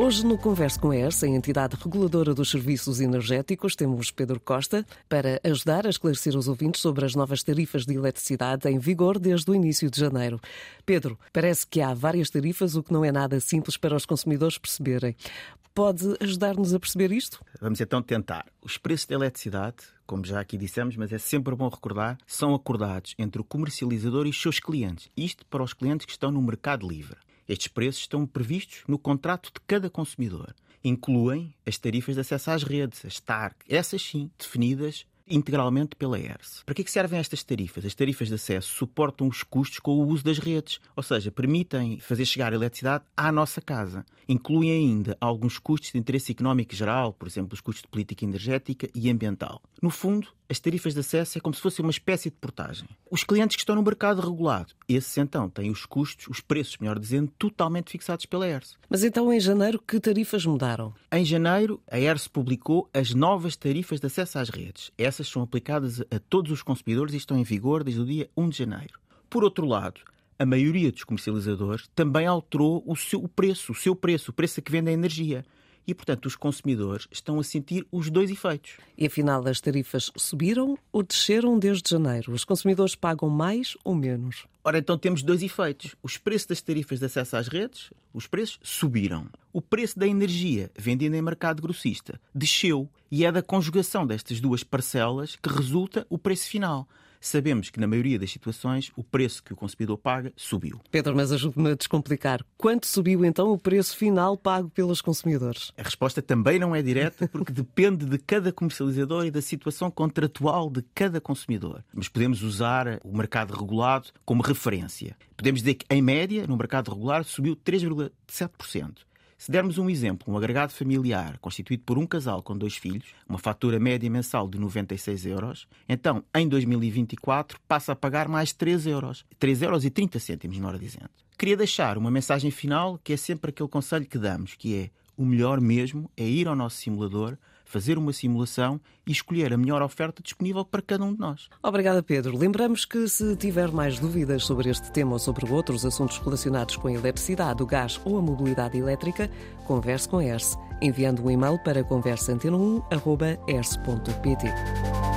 Hoje, no Converso com a ERS, a entidade reguladora dos serviços energéticos, temos Pedro Costa para ajudar a esclarecer os ouvintes sobre as novas tarifas de eletricidade em vigor desde o início de janeiro. Pedro, parece que há várias tarifas, o que não é nada simples para os consumidores perceberem. Pode ajudar-nos a perceber isto? Vamos então tentar. Os preços da eletricidade, como já aqui dissemos, mas é sempre bom recordar, são acordados entre o comercializador e os seus clientes. Isto para os clientes que estão no mercado livre. Estes preços estão previstos no contrato de cada consumidor. Incluem as tarifas de acesso às redes, as TARC, essas sim, definidas integralmente pela ERS. Para que, é que servem estas tarifas? As tarifas de acesso suportam os custos com o uso das redes, ou seja, permitem fazer chegar a eletricidade à nossa casa. Incluem ainda alguns custos de interesse económico geral, por exemplo, os custos de política energética e ambiental. No fundo, as tarifas de acesso é como se fosse uma espécie de portagem. Os clientes que estão no mercado regulado, esses então têm os custos, os preços, melhor dizendo, totalmente fixados pela ERS. Mas então em janeiro que tarifas mudaram? Em janeiro, a ERS publicou as novas tarifas de acesso às redes. São aplicadas a todos os consumidores e estão em vigor desde o dia 1 de janeiro. Por outro lado, a maioria dos comercializadores também alterou o seu preço, o seu preço, o preço a que vende a energia e, portanto, os consumidores estão a sentir os dois efeitos. E afinal, as tarifas subiram ou desceram desde janeiro? Os consumidores pagam mais ou menos? Ora, então temos dois efeitos. Os preços das tarifas de acesso às redes, os preços subiram. O preço da energia vendida em mercado grossista desceu e é da conjugação destas duas parcelas que resulta o preço final sabemos que na maioria das situações o preço que o consumidor paga subiu. Pedro, mas ajude-me a descomplicar. Quanto subiu então o preço final pago pelos consumidores? A resposta também não é direta porque depende de cada comercializador e da situação contratual de cada consumidor. Mas podemos usar o mercado regulado como referência. Podemos dizer que, em média, no mercado regular subiu 3,7%. Se dermos um exemplo, um agregado familiar constituído por um casal com dois filhos, uma fatura média mensal de 96 euros, então em 2024 passa a pagar mais 3 euros. 3 euros e 30 cêntimos, melhor dizendo. Queria deixar uma mensagem final que é sempre aquele conselho que damos, que é o melhor mesmo é ir ao nosso simulador, fazer uma simulação e escolher a melhor oferta disponível para cada um de nós. Obrigada, Pedro. Lembramos que se tiver mais dúvidas sobre este tema ou sobre outros assuntos relacionados com a eletricidade, o gás ou a mobilidade elétrica, converse com a ERSE, enviando um e-mail para conversaantena1.ers.pt.